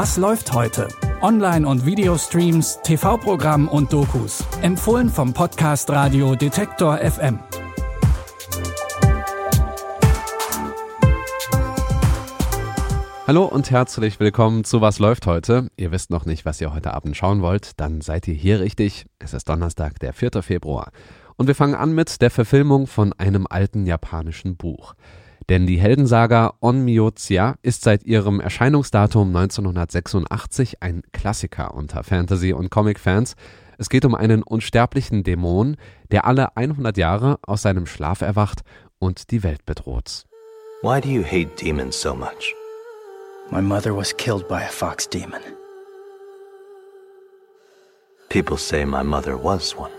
Was läuft heute? Online- und Videostreams, TV-Programm und Dokus. Empfohlen vom Podcast Radio Detektor FM. Hallo und herzlich willkommen zu Was läuft heute. Ihr wisst noch nicht, was ihr heute Abend schauen wollt, dann seid ihr hier richtig. Es ist Donnerstag, der 4. Februar. Und wir fangen an mit der Verfilmung von einem alten japanischen Buch. Denn die Heldensaga Onmyotia ist seit ihrem Erscheinungsdatum 1986 ein Klassiker unter Fantasy- und Comic-Fans. Es geht um einen unsterblichen Dämon, der alle 100 Jahre aus seinem Schlaf erwacht und die Welt bedroht. Why do you hate demons so much? My mother was killed by a fox demon. People say my mother was one.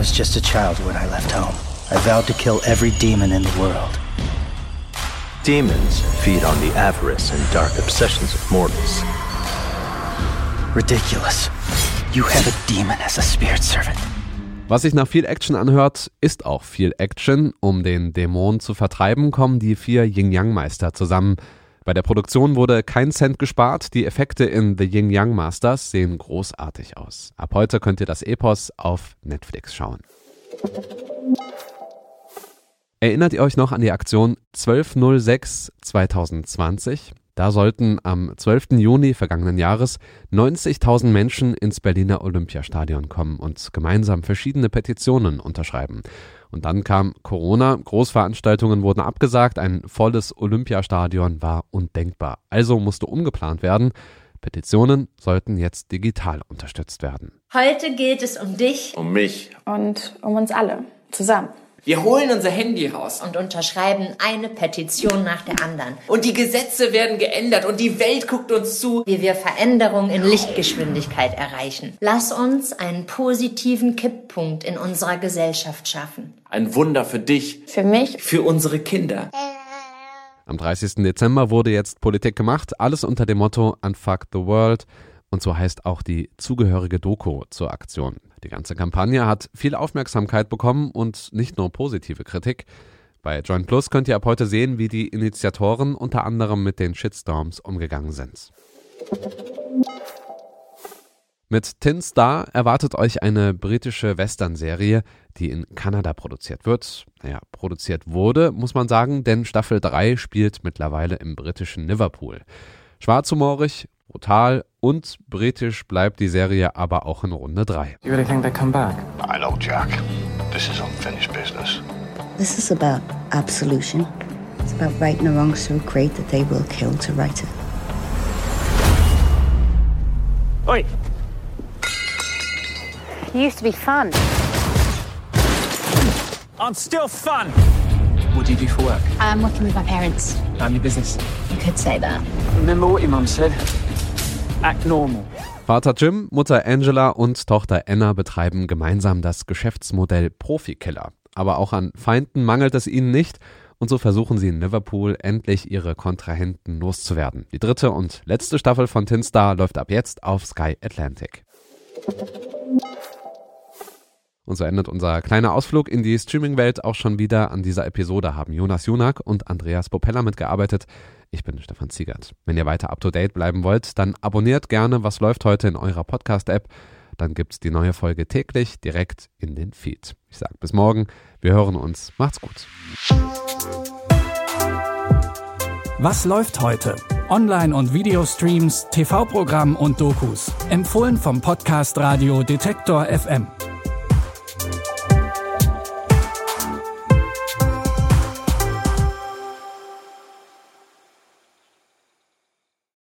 Was just a child when I left home. I vowed to kill every demon in the world. Demons feed on the avarice and dark obsessions of mortals. Ridiculous. You have a demon as a spirit servant. Was sich nach viel Action anhört, ist auch viel Action. Um den Dämon zu vertreiben, kommen die vier Yin-Yang-Meister zusammen. Bei der Produktion wurde kein Cent gespart. Die Effekte in The Yin Yang Masters sehen großartig aus. Ab heute könnt ihr das Epos auf Netflix schauen. Erinnert ihr euch noch an die Aktion 1206 2020? Da sollten am 12. Juni vergangenen Jahres 90.000 Menschen ins Berliner Olympiastadion kommen und gemeinsam verschiedene Petitionen unterschreiben. Und dann kam Corona, Großveranstaltungen wurden abgesagt, ein volles Olympiastadion war undenkbar. Also musste umgeplant werden. Petitionen sollten jetzt digital unterstützt werden. Heute geht es um dich Um mich. und um uns alle zusammen. Wir holen unser Handy raus. und unterschreiben eine Petition nach der anderen, Und die Gesetze werden geändert und die Welt guckt uns zu. wie wir Veränderung in Lichtgeschwindigkeit erreichen. Lass uns einen positiven Kipppunkt in unserer Gesellschaft schaffen. Ein Wunder für dich, Für mich für unsere Kinder. Am 30. Dezember wurde jetzt Politik gemacht, alles unter dem Motto Unfuck the World. Und so heißt auch die zugehörige Doku zur Aktion. Die ganze Kampagne hat viel Aufmerksamkeit bekommen und nicht nur positive Kritik. Bei Join Plus könnt ihr ab heute sehen, wie die Initiatoren unter anderem mit den Shitstorms umgegangen sind. Mit Tin Star erwartet euch eine britische Western-Serie, die in Kanada produziert wird. Naja, produziert wurde, muss man sagen, denn Staffel 3 spielt mittlerweile im britischen Liverpool. Schwarzhumorig, brutal und britisch bleibt die Serie aber auch in Runde 3. You really think they come back? I know, Jack. This is unfinished business. This is about absolution. It's about righting a wrong so great that they will kill to right it. Oi! It used to be fun. I'm still fun! What do you do for work? I'm working with my parents. I'm your business. You could say that. Remember what your mum said? Act normal. Vater Jim, Mutter Angela und Tochter Anna betreiben gemeinsam das Geschäftsmodell Profikiller. Aber auch an Feinden mangelt es ihnen nicht und so versuchen sie in Liverpool endlich ihre Kontrahenten loszuwerden. Die dritte und letzte Staffel von Tin Star läuft ab jetzt auf Sky Atlantic. Und so endet unser kleiner Ausflug in die Streaming-Welt auch schon wieder. An dieser Episode haben Jonas Junak und Andreas Popella mitgearbeitet. Ich bin Stefan Ziegert. Wenn ihr weiter up-to-date bleiben wollt, dann abonniert gerne, was läuft heute in eurer Podcast-App. Dann gibt's die neue Folge täglich direkt in den Feed. Ich sag bis morgen. Wir hören uns. Macht's gut. Was läuft heute? Online- und Videostreams, TV-Programm und Dokus. Empfohlen vom Podcast Radio Detektor FM.